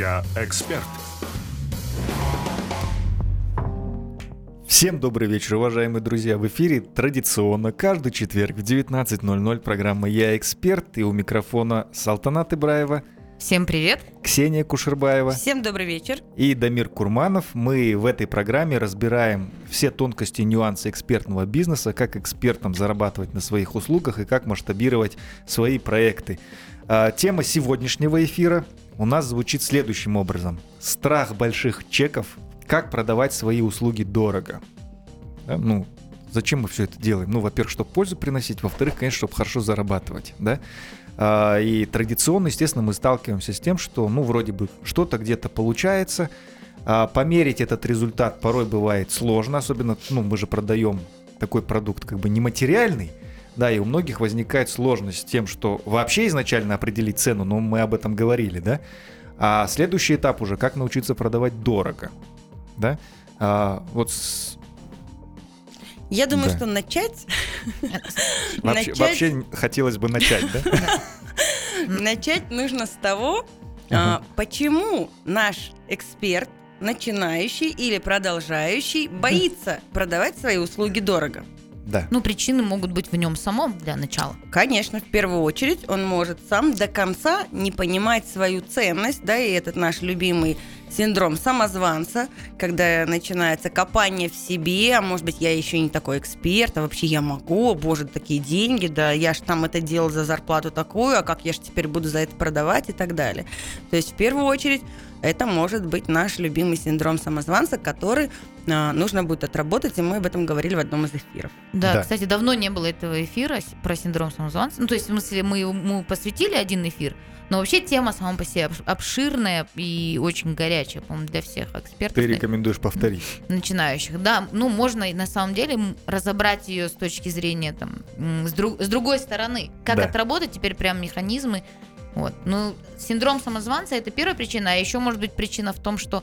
Я эксперт. Всем добрый вечер, уважаемые друзья. В эфире традиционно каждый четверг в 19.00 программа «Я эксперт» и у микрофона Салтанат Ибраева, Всем привет. Ксения Кушербаева Всем добрый вечер. и Дамир Курманов. Мы в этой программе разбираем все тонкости и нюансы экспертного бизнеса, как экспертам зарабатывать на своих услугах и как масштабировать свои проекты. А, Тема сегодняшнего эфира у нас звучит следующим образом. Страх больших чеков. Как продавать свои услуги дорого. Да, ну, зачем мы все это делаем? Ну, во-первых, чтобы пользу приносить, во-вторых, конечно, чтобы хорошо зарабатывать, да? А, И традиционно, естественно, мы сталкиваемся с тем, что, ну, вроде бы что-то где-то получается, а померить этот результат порой бывает сложно, особенно, ну, мы же продаем такой продукт как бы нематериальный, да, и у многих возникает сложность с тем, что вообще изначально определить цену, но мы об этом говорили, да, а следующий этап уже, как научиться продавать дорого, да, А, вот с- Я думаю, Да. что начать, вообще, начать, вообще хотелось бы начать, да? начать нужно с того, а, почему наш эксперт, начинающий или продолжающий, боится продавать свои услуги дорого. Да. Ну, причины могут быть в нем самом для начала. Конечно, в первую очередь он может сам до конца не понимать свою ценность, да, и этот наш любимый синдром самозванца, когда начинается копание в себе, а может быть, я еще не такой эксперт, а вообще я могу, боже, такие деньги, да, я ж там это делал за зарплату такую, а как я же теперь буду за это продавать и так далее. То есть, в первую очередь, это может быть наш любимый синдром самозванца, который а, нужно будет отработать, и мы об этом говорили в одном из эфиров. Да, Да. кстати, давно не было этого эфира про синдром самозванца. Ну, то есть, в смысле, мы ему посвятили один эфир, но вообще тема сама по себе обш- обширная и очень горячая, по-моему, для всех экспертов Ты рекомендуешь повторить. начинающих. Да, ну, можно на самом деле разобрать ее с точки зрения, там, с, друг- с другой стороны. Как Да. отработать теперь прям механизмы. Вот. Ну, синдром самозванца это первая причина, а еще может быть причина в том, что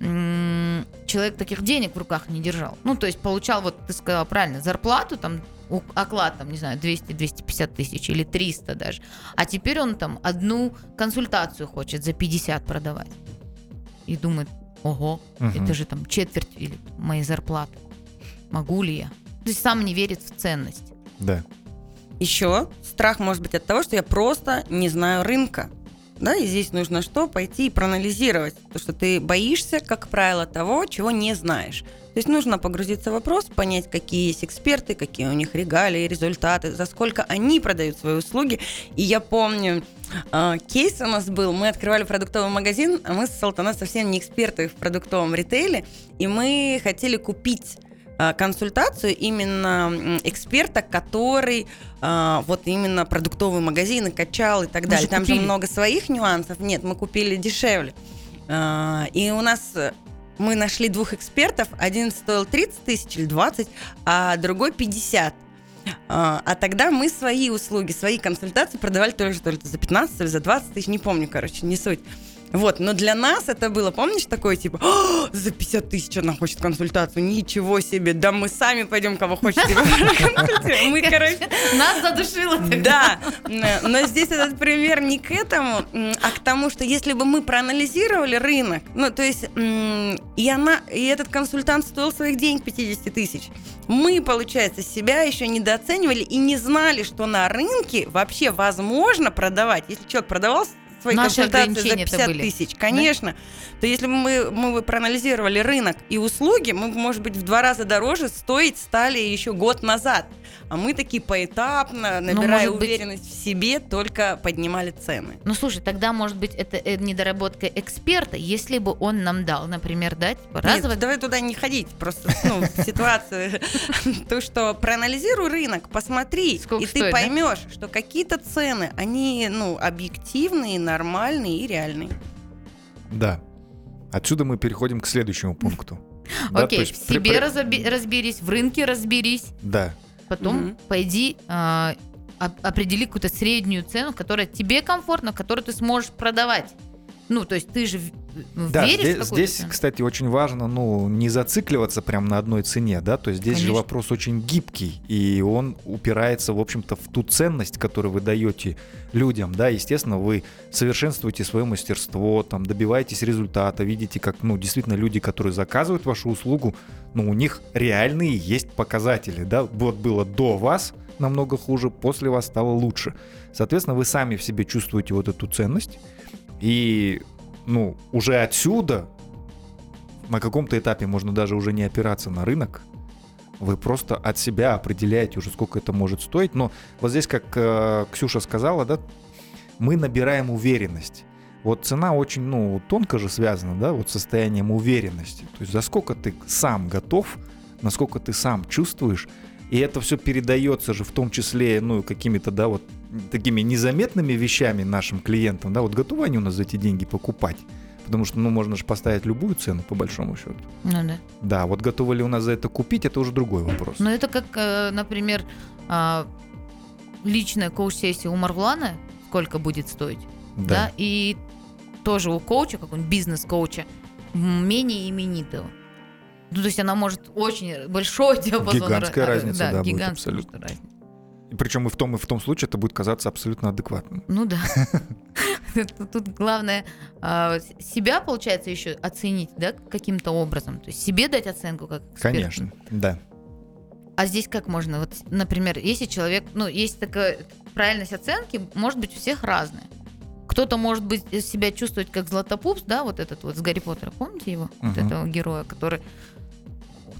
м, человек таких денег в руках не держал. Ну, то есть получал, вот ты сказала правильно, зарплату, там, оклад, там, не знаю, 200-250 тысяч или 300 даже. А теперь он там одну консультацию хочет за 50 продавать. И думает, ого, Мгм. это же там четверть или моей зарплаты. Могу ли я? То есть сам не верит в ценность. Да. Еще страх может быть от того, что я просто не знаю рынка. Да, и здесь нужно что? Пойти и проанализировать. То, что ты боишься, как правило, того, чего не знаешь. То есть нужно погрузиться в вопрос, понять, какие есть эксперты, какие у них регалии, результаты, за сколько они продают свои услуги. И я помню, э, кейс у нас был, мы открывали продуктовый магазин, а мы с Салтанат совсем не эксперты в продуктовом ритейле, и мы хотели купить консультацию именно эксперта, который а, вот именно продуктовые магазины качал и так Вы далее. же Там купили. же много своих нюансов. Нет, мы купили дешевле. А, и у нас э, мы нашли двух экспертов. Один стоил 30 тысяч или 20, а другой 50. А, тогда мы свои услуги, свои консультации продавали тоже то ли за 15, то ли за 20 тысяч, не помню, короче, не суть. Вот, но для нас это было, помнишь, такое типа, «А, за 50 тысяч она хочет консультацию, ничего себе, да мы сами пойдем, кого хочет. типа, проконсультируем». Мы, короче, Нас задушило да, но но здесь этот пример не к этому, а к тому, что если бы мы проанализировали рынок, ну, то есть, и она, и этот консультант стоил своих денег 50 тысяч, мы, получается, себя еще недооценивали и не знали, что на рынке вообще возможно продавать. Если человек продавал свои Наши консультации за ограничения-то 50 были, тысяч, конечно, то если бы мы, мы бы проанализировали рынок и услуги, мы бы, может быть, в два раза дороже стоить стали еще год назад. А мы такие поэтапно, набирая может быть- уверенность в себе, только поднимали цены. Ну слушай, тогда может быть это э, недоработка эксперта, если бы он нам дал, например, дать Нет, разово давай туда не ходить, просто ну, ситуацию. То, что проанализируй рынок, посмотри, и ты да? поймешь, что какие-то цены, они ну, объективные, нормальные и реальные. Да. Отсюда мы переходим к следующему пункту. Окей, в себе разберись, в рынке разберись, Да. потом пойди а, оп- определи какую-то среднюю цену, которая тебе комфортна, которую ты сможешь продавать. Ну, то есть ты же Да, веришь здесь, здесь, цену. кстати, очень важно, ну, не зацикливаться прям на одной цене, да, то есть здесь же Конечно. вопрос очень гибкий, и он упирается, в общем-то, в ту ценность, которую вы даете людям, да, естественно, вы совершенствуете свое мастерство, там, добиваетесь результата, видите, как, ну, действительно, люди, которые заказывают вашу услугу, ну, у них реальные есть показатели, да, вот было до вас намного хуже, после вас стало лучше. Соответственно, вы сами в себе чувствуете вот эту ценность, и, ну, уже отсюда на каком-то этапе можно даже уже не опираться на рынок, вы просто от себя определяете уже, сколько это может стоить. Но вот здесь, как э, Ксюша сказала, да, мы набираем уверенность. Вот цена очень, ну, тонко же связана, да, вот состоянием уверенности. То есть за сколько ты сам готов, насколько ты сам чувствуешь, и это все передается же в том числе, ну, какими-то, да, вот такими незаметными вещами нашим клиентам, да, вот готовы они у нас за эти деньги покупать? Потому что, ну, можно же поставить любую цену, по большому счету. Ну да. Да, вот готовы ли у нас за это купить, это уже другой вопрос. Но это как, э, например, а, личная коуч-сессия у Марвлана, сколько будет стоить, да, и тоже у коуча, какого-нибудь бизнес-коуча, м, менее именитого. Ну, то есть она может очень большой диапазон. Гигантская ра- разница, да, будет гигантская абсолютно. может разница. Причем и в том, и в том случае это будет казаться абсолютно адекватным. Ну да. Тут- главное а, себя, получается, еще оценить, да, каким-то образом. То есть себе дать оценку как. Конечно, да. А здесь как можно? Вот, например, если человек, ну, есть такая правильность оценки, может быть, у всех разная. Кто-то может быть себя чувствовать как Златопупс, да, вот этот вот с Гарри Поттера, помните его, вот Мгм. этого героя, который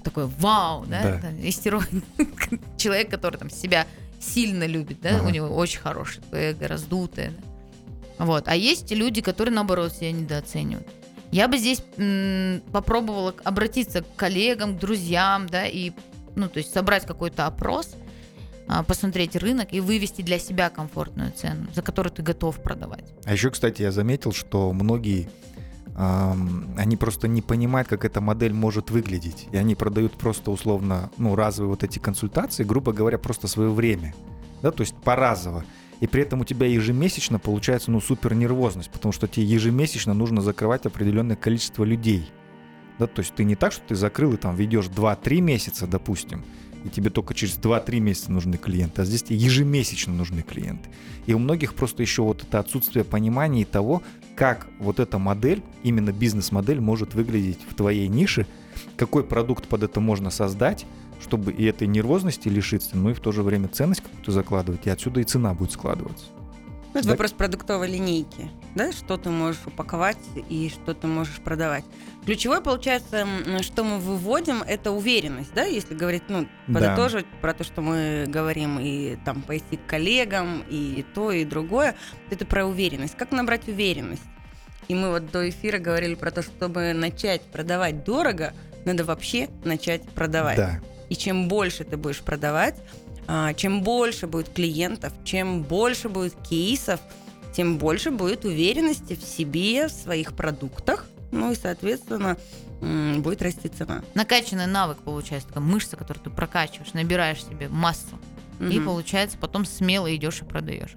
такой вау, да, Да. истерой- человек, который там себя сильно любит, да, Ага. у него очень хорошее эго, раздутое. да. Вот. А есть люди, которые, наоборот, себя недооценивают. Я бы здесь м, попробовала обратиться к коллегам, к друзьям, да, и, ну, то есть собрать какой-то опрос, а, посмотреть рынок и вывести для себя комфортную цену, за которую ты готов продавать. А еще, кстати, я заметил, что многие они просто не понимают, как эта модель может выглядеть. И они продают просто условно, ну, разовые вот эти консультации, грубо говоря, просто свое время. Да, то есть поразово. И при этом у тебя ежемесячно получается, ну, супер нервозность, потому что тебе ежемесячно нужно закрывать определенное количество людей. Да, то есть ты не так, что ты закрыл и там ведешь 2-3 месяца, допустим, и тебе только через 2-3 месяца нужны клиенты, а здесь тебе ежемесячно нужны клиенты. И у многих просто еще вот это отсутствие понимания того, как вот эта модель, именно бизнес-модель может выглядеть в твоей нише, какой продукт под это можно создать, чтобы и этой нервозности лишиться, но и в то же время ценность какую-то закладывать, и отсюда и цена будет складываться. Ну, Это Да. вопрос продуктовой линейки, да, что ты можешь упаковать и что ты можешь продавать. Ключевое, получается, что мы выводим, это уверенность, да, если говорить, ну, Да. подытоживать про то, что мы говорим, и там пойти к коллегам, и то, и другое, это про уверенность. Как набрать уверенность? И мы вот до эфира говорили про то, чтобы начать продавать дорого, надо вообще начать продавать. Да. И чем больше ты будешь продавать, чем больше будет клиентов, чем больше будет кейсов, тем больше будет уверенности в себе, в своих продуктах. Ну и, соответственно, будет расти цена. Накачанный навык получается, такая мышца, которую ты прокачиваешь, набираешь себе массу. И Мгм. получается, потом смело идешь и продаешь.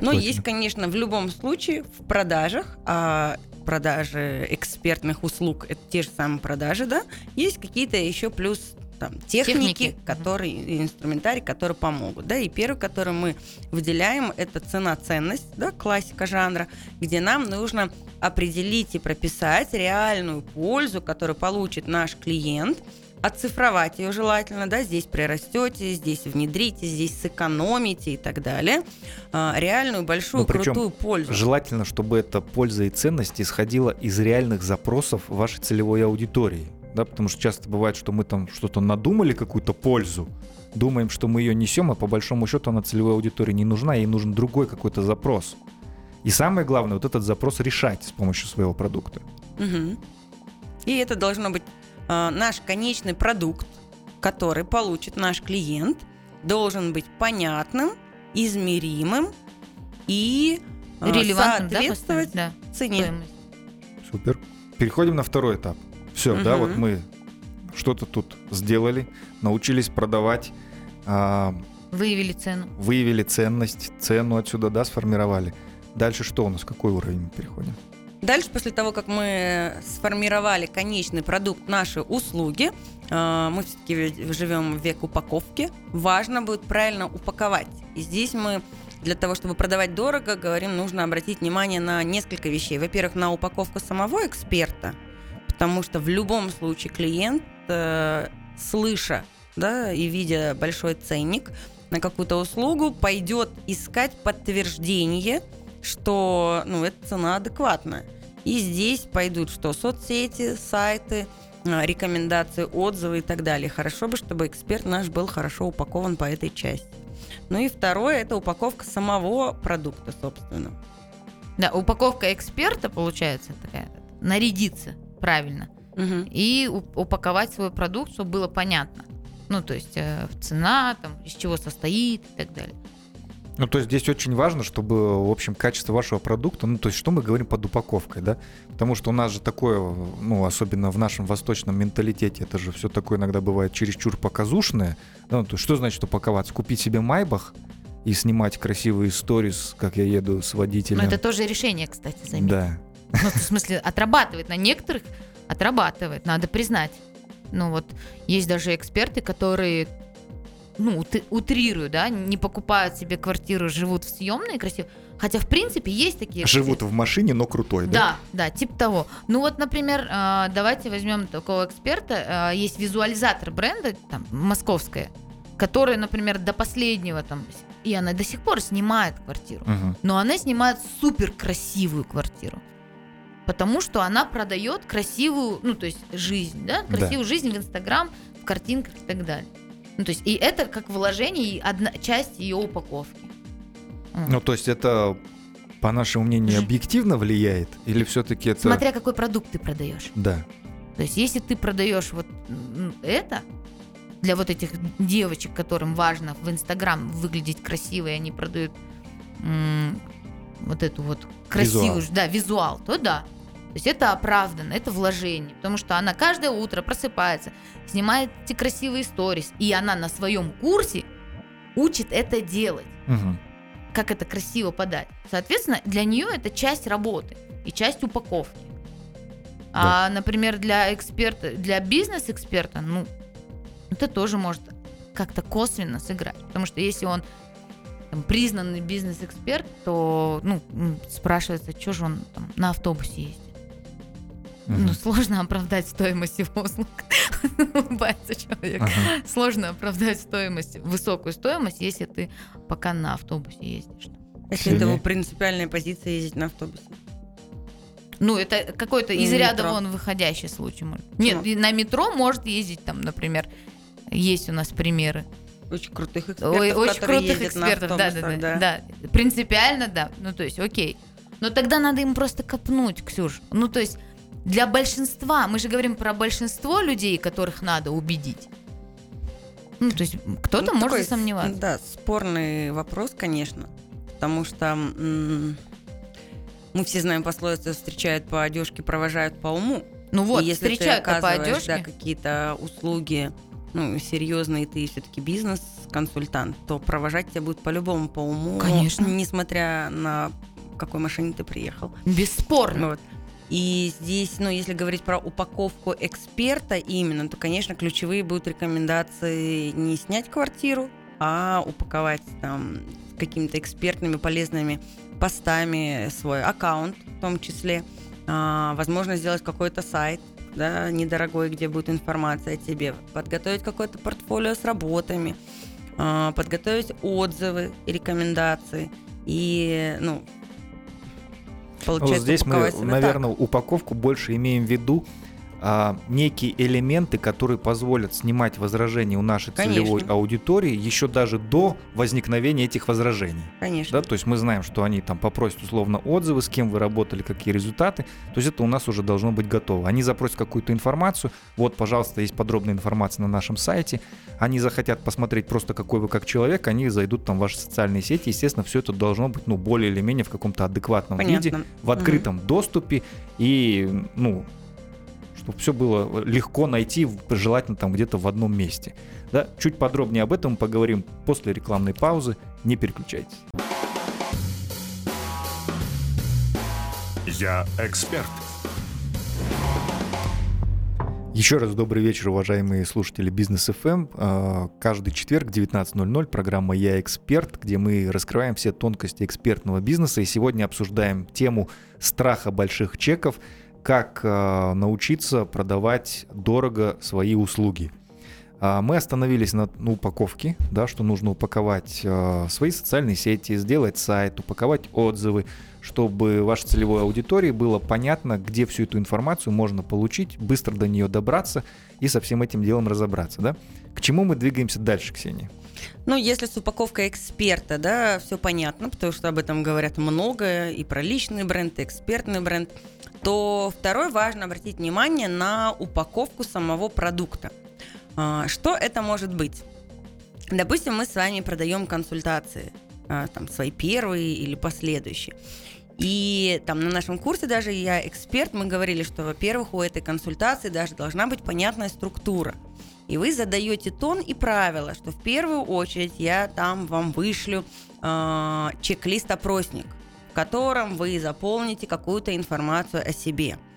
Но Точно. есть, конечно, в любом случае в продажах, а продажи экспертных услуг это те же самые продажи, да, есть какие-то еще плюс там, техники, Техники. которые, инструментарий, которые помогут. Да? И первый, который мы выделяем, это цена-ценность, да, классика жанра, где нам нужно определить и прописать реальную пользу, которую получит наш клиент, оцифровать ее желательно, да, здесь прирастете, здесь внедрите, здесь сэкономите и так далее. А, реальную большую Ну, причем крутую пользу. Желательно, чтобы эта польза и ценность исходила из реальных запросов вашей целевой аудитории. Да, потому что часто бывает, что мы там что-то надумали, какую-то пользу, думаем, что мы ее несем, а по большому счету она целевой аудитории не нужна, ей нужен другой какой-то запрос. И самое главное, вот этот запрос решать с помощью своего продукта. Мгм. И это должно быть а, наш конечный продукт, который получит наш клиент, должен быть понятным, измеримым и а, Релевантным, да, соответствовать? Да, цене. стоимость. Супер. Переходим на второй этап. Все, да, Мгм. вот мы что-то тут сделали, научились продавать, а, Выявили цену. выявили ценность, цену отсюда, да, сформировали. Дальше что у нас, какой уровень мы переходим? Дальше, после того, как мы сформировали конечный продукт, наши услуги, э, мы все-таки живем в век упаковки, важно будет правильно упаковать. И здесь мы для того, чтобы продавать дорого, говорим, нужно обратить внимание на несколько вещей. Во-первых, на упаковку самого эксперта, потому что в любом случае клиент, э, слыша да, и видя большой ценник на какую-то услугу, пойдет искать подтверждение, что ну, эта цена адекватная. И здесь пойдут что? Соцсети, сайты, а, рекомендации, отзывы и так далее. Хорошо бы, чтобы эксперт наш был хорошо упакован по этой части. Ну и второе, это упаковка самого продукта, собственно. Да, упаковка эксперта, получается, такая, нарядиться правильно. Угу. И упаковать свой продукт, чтобы было понятно. Ну, то есть э, цена, там, из чего состоит и так далее. Ну, то есть здесь очень важно, чтобы, в общем, качество вашего продукта, ну, то есть что мы говорим под упаковкой, да? Потому что у нас же такое, ну, особенно в нашем восточном менталитете, это же все такое иногда бывает чересчур показушное. Да? Ну, то есть что значит упаковаться? Купить себе майбах и снимать красивые сторис, как я еду с водителем. Ну, это тоже решение, кстати, заметь. Да. Ну, в смысле, отрабатывает. На некоторых отрабатывает, надо признать. Ну, вот есть даже эксперты, которые ну, утрирую, да, не покупают себе квартиру, живут в съемной красиво. Хотя, в принципе, есть такие... Живут в машине, но крутой, да? Да, да, типа того. Ну вот, например, а, давайте возьмем такого эксперта. А, есть визуализатор бренда, там, московская, который, например, до последнего там, и она до сих пор снимает квартиру, угу. но она снимает супер красивую квартиру. Потому что она продает красивую, ну, то есть жизнь, да, красивую да. жизнь в Инстаграм, в картинках и так далее. Ну, то есть, и это как вложение и одна часть ее упаковки. Ну, то есть это, по нашему мнению, объективно влияет? Или все-таки это... Смотря какой продукт ты продаешь. Да. То есть, если ты продаешь вот это, для вот этих девочек, которым важно в Инстаграм выглядеть красиво, и они продают м- вот эту вот красивую, визуал. да, визуал, то да. То есть это оправданно, это вложение, потому что она каждое утро просыпается, снимает эти красивые сторис, и она на своем курсе учит это делать. Угу. Как это красиво подать. Соответственно, для нее это часть работы и часть упаковки. Да. А, например, для эксперта, для бизнес-эксперта, ну, это тоже может как-то косвенно сыграть. Потому что если он там, признанный бизнес-эксперт, то ну, спрашивается, что же он там, на автобусе ездит. Угу. Ну, сложно оправдать стоимость его услуг. Улыбается человек. Ага. Сложно оправдать стоимость, высокую стоимость, если ты пока на автобусе ездишь. Если это его принципиальная позиция ездить на автобусе. Ну, это какой-то из метро. ряда вон выходящий случай. Нет, на метро может ездить там, например, есть у нас примеры. Очень крутых экспертов, Ой, очень крутых экспертов, да, да, да, да, да. Принципиально, да. Ну, то есть, окей. Но тогда надо им просто копнуть, Ксюш. Ну, то есть, для большинства, мы же говорим про большинство людей, которых надо убедить. Ну, то есть кто-то ну, может такой, сомневаться. Да, спорный вопрос, конечно. Потому что м- мы все знаем пословицу «встречают по одежке, провожают по уму». Ну вот, и если встречают ты по одежке. Да, какие-то услуги ну, серьезные, ты все-таки бизнес-консультант, то провожать тебя будет по-любому по уму. Конечно. Несмотря на какой машине ты приехал. Бесспорно. Вот. И здесь, ну, если говорить про упаковку эксперта именно, то, конечно, ключевые будут рекомендации не снять квартиру, а упаковать там какими-то экспертными полезными постами свой аккаунт в том числе. А, возможно, сделать какой-то сайт, да, недорогой, где будет информация о тебе, подготовить какое-то портфолио с работами, а, подготовить отзывы и рекомендации. И, ну, Получается, вот здесь мы, наверное, так. упаковку больше имеем в виду а, некие элементы, которые позволят снимать возражения у нашей Конечно. целевой аудитории еще даже до возникновения этих возражений. Конечно. Да, то есть мы знаем, что они там попросят условно отзывы, с кем вы работали, какие результаты. То есть это у нас уже должно быть готово. Они запросят какую-то информацию. Вот, пожалуйста, есть подробная информация на нашем сайте. Они захотят посмотреть просто, какой вы как человек, они зайдут там в ваши социальные сети. Естественно, все это должно быть ну, более или менее в каком-то адекватном Понятно. виде, в открытом угу. доступе. И, ну, чтобы все было легко найти, желательно там где-то в одном месте. Да? Чуть подробнее об этом поговорим после рекламной паузы. Не переключайтесь. Я эксперт. Еще раз добрый вечер, уважаемые слушатели Бизнес FM. А, каждый четверг в 19.00 программа «Я эксперт», где мы раскрываем все тонкости экспертного бизнеса. И сегодня обсуждаем тему страха больших чеков, как а, научиться продавать дорого свои услуги. А, мы остановились на, упаковке, да, что нужно упаковать свои социальные сети, сделать сайт, упаковать отзывы, чтобы вашей целевой аудитории было понятно, где всю эту информацию можно получить, быстро до нее добраться и со всем этим делом разобраться. Да? К чему мы двигаемся дальше, Ксения? Ну, если с упаковкой эксперта, да, все понятно, потому что об этом говорят много, и про личный бренд, и экспертный бренд, то второй важно обратить внимание на упаковку самого продукта. А, что это может быть? Допустим, мы с вами продаем консультации, а, там, свои первые или последующие. И там на нашем курсе даже я эксперт, мы говорили, что, во-первых, у этой консультации даже должна быть понятная структура. И вы задаете тон и правила, что в первую очередь я там вам вышлю э, чек-лист-опросник, в котором вы заполните какую-то информацию о себе –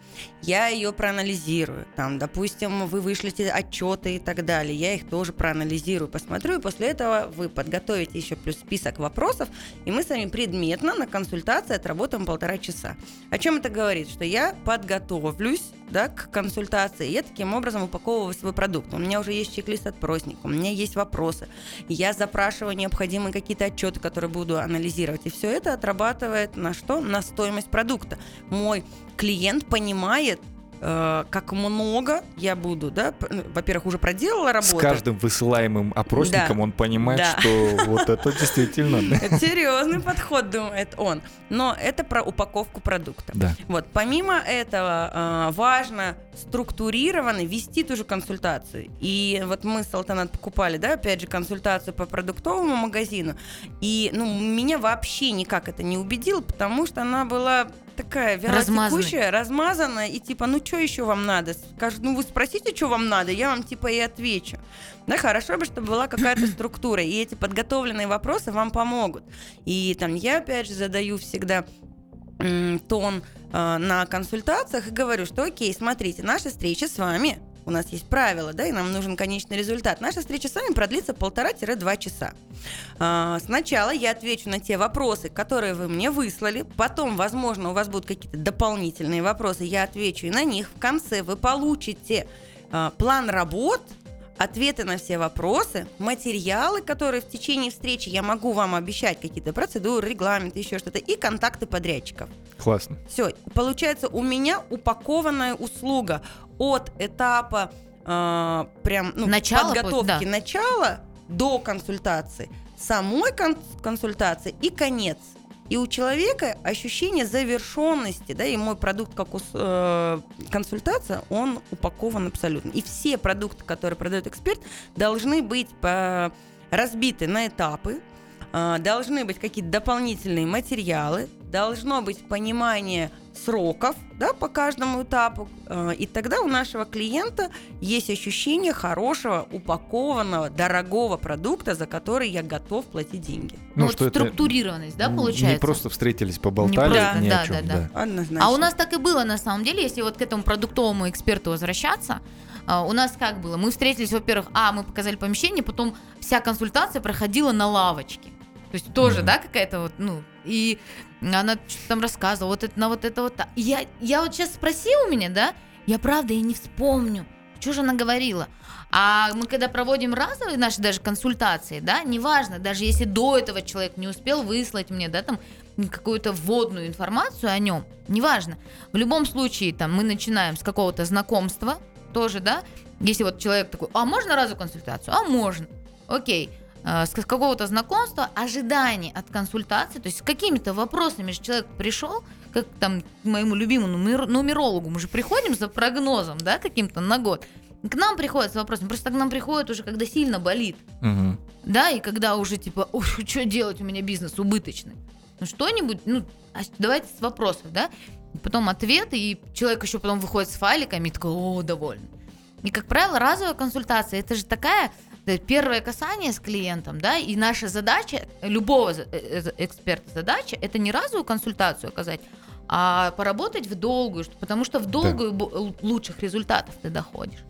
я ее проанализирую. Там, допустим, вы вышлите отчеты и так далее. Я их тоже проанализирую, посмотрю, и после этого вы подготовите еще плюс список вопросов, и мы с вами предметно на консультации отработаем полтора часа. О чем это говорит? Что я подготовлюсь да, к консультации. Я таким образом упаковываю свой продукт. У меня уже есть чек-лист отпросника, у меня есть вопросы. Я запрашиваю необходимые какие-то отчеты, которые буду анализировать. И все это отрабатывает на что? На стоимость продукта. Мой клиент понимает, Э, как много я буду, да, ну, во-первых, уже проделала работу. С каждым высылаемым опросником да. он понимает, да. что вот это действительно. Серьезный подход, думает он. Но это про упаковку продукта. Да. Вот, помимо этого, э, важно структурированно вести ту же консультацию. И вот мы с Алтанат покупали, да, опять же, консультацию по продуктовому магазину. И, ну, меня вообще никак это не убедило, потому что она была такая вялотекущая, размазанная, и типа, ну что еще вам надо? Скажет, ну вы спросите, что вам надо, я вам типа и отвечу. Да, хорошо бы, чтобы была какая-то структура, и эти подготовленные вопросы вам помогут. И там я опять же задаю всегда тон э, на консультациях и говорю, что окей, смотрите, наша встреча с вами у нас есть правила, да, и нам нужен конечный результат. Наша встреча с вами продлится полтора-два часа. А, сначала я отвечу на те вопросы, которые вы мне выслали, потом, возможно, у вас будут какие-то дополнительные вопросы, я отвечу и на них. В конце вы получите а, план работ, ответы на все вопросы, материалы, которые в течение встречи я могу вам обещать, какие-то процедуры, регламенты, еще что-то, и контакты подрядчиков. Классно. Все, получается, у меня упакованная услуга от этапа э, прям ну, начало, подготовки да. начала до консультации, самой кон- консультации и конец. И у человека ощущение завершенности, да, и мой продукт как э, консультация, он упакован абсолютно. И все продукты, которые продает эксперт, должны быть по, разбиты на этапы, э, должны быть какие-то дополнительные материалы, должно быть понимание сроков да, по каждому этапу. Э, и тогда у нашего клиента есть ощущение хорошего, упакованного, дорогого продукта, за который я готов платить деньги. Ну, ну что вот структурированность, да, получается? Не просто встретились, поболтали, не просто, ни да, о чем. Да, да. Да. Однозначно. А у нас так и было на самом деле, если вот к этому продуктовому эксперту возвращаться, э, у нас как было? Мы встретились, во-первых, а, мы показали помещение, потом вся консультация проходила на лавочке. То есть тоже, mm-hmm. да, какая-то вот, ну, и она что-то там рассказывала, вот это, на вот это вот. Я, я вот сейчас спросила у меня, да, я правда и не вспомню, что же она говорила. А мы когда проводим разовые наши даже консультации, да, неважно, даже если до этого человек не успел выслать мне, да, там какую-то вводную информацию о нем, неважно. В любом случае, там, мы начинаем с какого-то знакомства тоже, да, если вот человек такой, а можно разовую консультацию? А можно. Окей. Э, с какого-то знакомства, ожиданий от консультации, то есть с какими-то вопросами же человек пришел, как там к моему любимому нумерологу, мы же приходим за прогнозом, да, каким-то на год. К нам приходят с вопросами, просто к нам приходят уже, когда сильно болит. Угу. Да, и когда уже типа, ой, что делать, у меня бизнес убыточный. Ну что-нибудь, ну, а давайте с вопросов, да. Потом ответ, и человек еще потом выходит с файликами и такой, о, доволен. И, как правило, разовая консультация, это же такая первое касание с клиентом, да, и наша задача, любого э, э, эксперта задача, это не разовую консультацию оказать, а поработать в долгую, потому что в долгую бо- лучших результатов ты доходишь.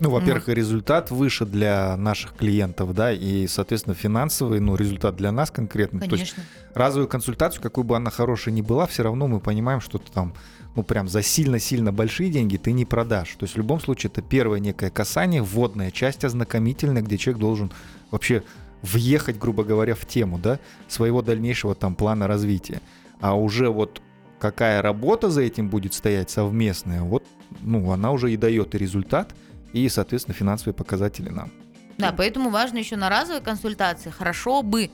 Ну, во-первых, и результат выше для наших клиентов, да, и, соответственно, финансовый, ну, результат для нас конкретно. То есть Конечно. разовую консультацию, какой бы она хорошей ни была, все равно мы понимаем, что ты там, ну, прям за сильно-сильно большие деньги ты не продашь. То есть в любом случае это первое некое касание, вводная часть ознакомительная, где человек должен вообще въехать, грубо говоря, в тему, да, своего дальнейшего там плана развития. А уже вот какая работа за этим будет стоять совместная, вот, ну, она уже и дает и результат, и, соответственно, финансовые показатели нам. Да, поэтому важно еще на разовой консультации хорошо бы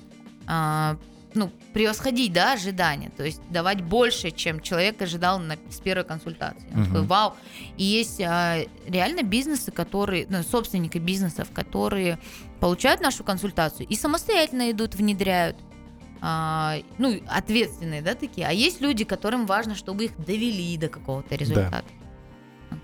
а, ну, превосходить да, ожидания, то есть давать больше, чем человек ожидал на, с первой консультации. Он Мгм. такой, вау. И есть а, реально бизнесы, которые, ну, собственники бизнесов, которые получают нашу консультацию и самостоятельно идут, внедряют. А, ну, ответственные, да, такие. А есть люди, которым важно, чтобы их довели до какого-то результата.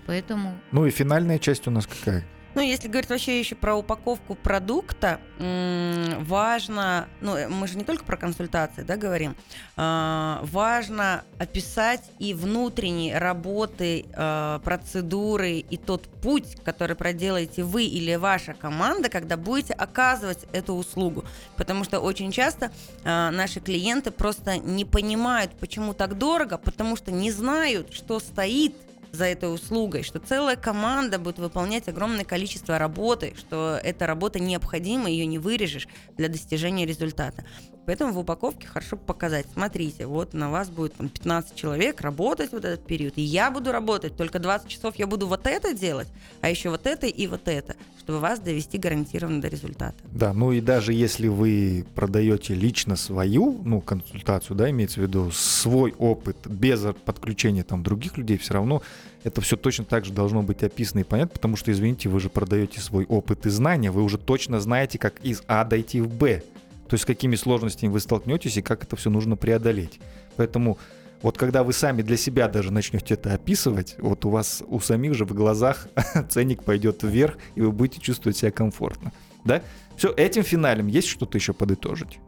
Поэтому Ну и финальная часть у нас какая? Ну, если говорить вообще еще про упаковку продукта, важно, ну, э, мы же не только про консультации, да, говорим, а, важно описать и внутренние работы, а, процедуры и тот путь, который проделаете вы или ваша команда, когда будете оказывать эту услугу. Потому что очень часто а, наши клиенты просто не понимают, почему так дорого, потому что не знают, что стоит за этой услугой, что целая команда будет выполнять огромное количество работы, что эта работа необходима, ее не вырежешь для достижения результата. Поэтому в упаковке хорошо показать, смотрите, вот на вас будет там, 15 человек работать вот этот период, и я буду работать, только 20 часов я буду вот это делать, а еще вот это и вот это, чтобы вас довести гарантированно до результата. Да, ну и даже если вы продаете лично свою, ну, консультацию, да, имеется в виду свой опыт без подключения там других людей, все равно это все точно так же должно быть описано и понятно, потому что, извините, вы же продаете свой опыт и знания, вы уже точно знаете, как из А дойти в Б, то есть с какими сложностями вы столкнетесь и как это все нужно преодолеть. Поэтому вот когда вы сами для себя даже начнете это описывать, вот у вас у самих же в глазах ценник пойдет вверх, и вы будете чувствовать себя комфортно. Да? Все, этим финалем есть что-то еще подытожить?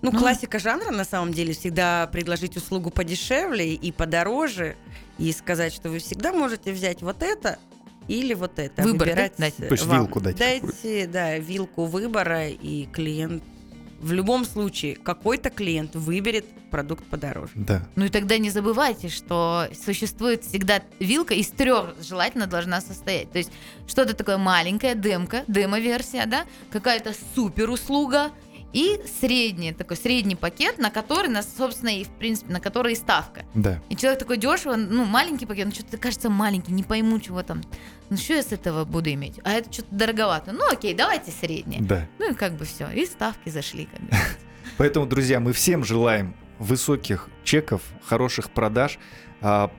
Ну, Ну. классика жанра, на самом деле, всегда предложить услугу подешевле и подороже, и сказать, что вы всегда можете взять вот это или вот это. Выбор, Выбирать дать? То есть вам. вилку дать Дайте, да, вилку выбора, и клиент в любом случае, какой-то клиент выберет продукт подороже. Да. Ну и тогда не забывайте, что существует всегда вилка из трех желательно должна состоять. То есть что-то такое маленькое, демка, демо-версия, да, какая-то супер услуга и средний, такой средний пакет, на который, на, собственно, и в принципе, на который и ставка. Да. И человек такой дешево, ну, маленький пакет, ну, что-то кажется маленький, не пойму, чего там. Ну, что я с этого буду иметь? А это что-то дороговато. Ну, окей, давайте среднее. Да. Ну, и как бы все. И ставки зашли. Как. Поэтому, друзья, мы всем желаем высоких чеков, хороших продаж, а,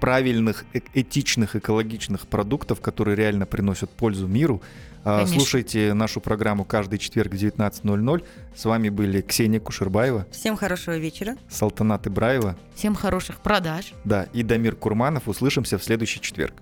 правильных, э- этичных, экологичных продуктов, которые реально приносят пользу миру. А, Конечно. Слушайте нашу программу каждый четверг в 19.00. С вами были Ксения Кушербаева, Всем хорошего вечера. Салтанат Ибраева, Всем хороших продаж. да, и Дамир Курманов. Услышимся в следующий четверг.